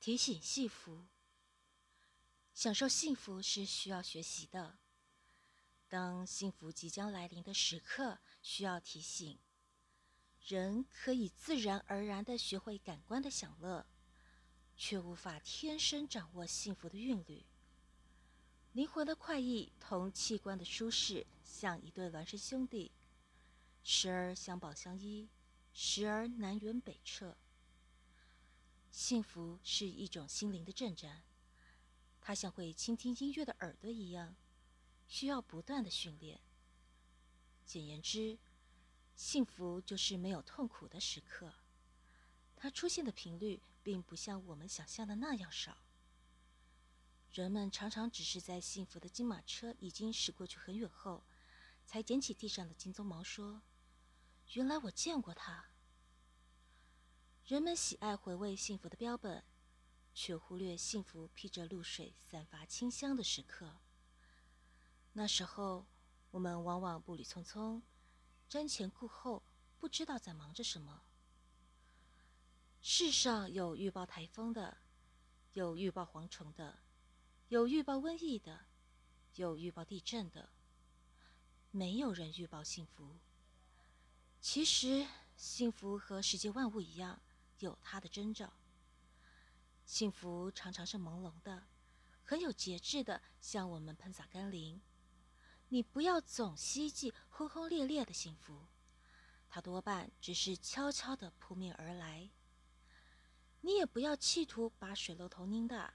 提醒幸福，享受幸福是需要学习的。当幸福即将来临的时刻，需要提醒。人可以自然而然地学会感官的享乐，却无法天生掌握幸福的韵律。灵魂的快意同器官的舒适，像一对孪生兄弟，时而相保相依，时而南辕北辙。幸福是一种心灵的震颤，它像会倾听音乐的耳朵一样，需要不断的训练。简言之，幸福就是没有痛苦的时刻，它出现的频率并不像我们想象的那样少。人们常常只是在幸福的金马车已经驶过去很远后，才捡起地上的金鬃毛说：“原来我见过它。”人们喜爱回味幸福的标本，却忽略幸福披着露水、散发清香的时刻。那时候，我们往往步履匆匆，瞻前顾后，不知道在忙着什么。世上有预报台风的，有预报蝗虫的，有预报瘟疫的，有预报地震的，没有人预报幸福。其实，幸福和世界万物一样。有它的征兆。幸福常常是朦胧的，很有节制的向我们喷洒甘霖。你不要总希冀轰轰烈烈的幸福，它多半只是悄悄的扑面而来。你也不要企图把水龙头拧大，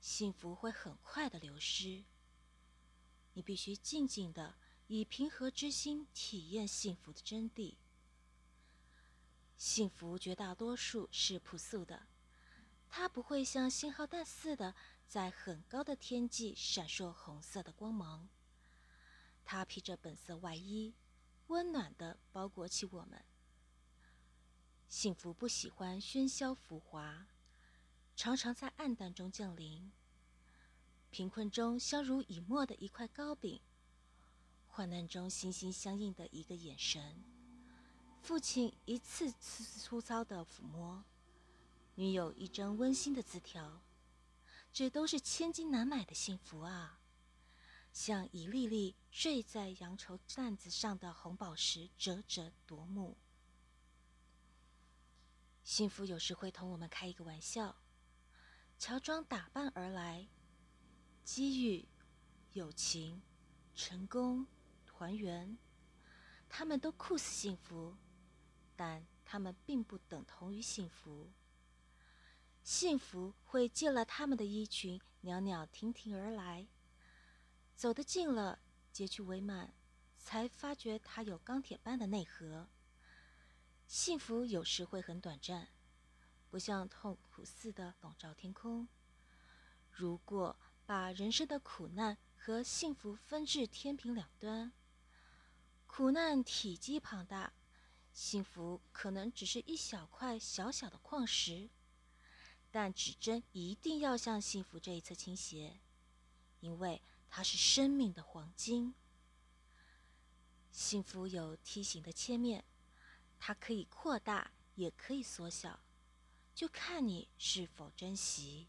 幸福会很快的流失。你必须静静的以平和之心体验幸福的真谛。幸福绝大多数是朴素的，它不会像信号弹似的在很高的天际闪烁红色的光芒。它披着本色外衣，温暖地包裹起我们。幸福不喜欢喧嚣浮华，常常在暗淡中降临。贫困中相濡以沫的一块糕饼，患难中心心相印的一个眼神。父亲一次次粗糙的抚摸，女友一张温馨的字条，这都是千金难买的幸福啊！像一粒粒坠在羊绸担子上的红宝石，折折夺目。幸福有时会同我们开一个玩笑，乔装打扮而来，机遇、友情、成功、团圆，他们都酷似幸福。但他们并不等同于幸福。幸福会借了他们的衣裙，袅袅婷婷而来。走得近了，截去帷幔，才发觉它有钢铁般的内核。幸福有时会很短暂，不像痛苦似的笼罩天空。如果把人生的苦难和幸福分至天平两端，苦难体积庞大。幸福可能只是一小块小小的矿石，但指针一定要向幸福这一侧倾斜，因为它是生命的黄金。幸福有梯形的切面，它可以扩大，也可以缩小，就看你是否珍惜。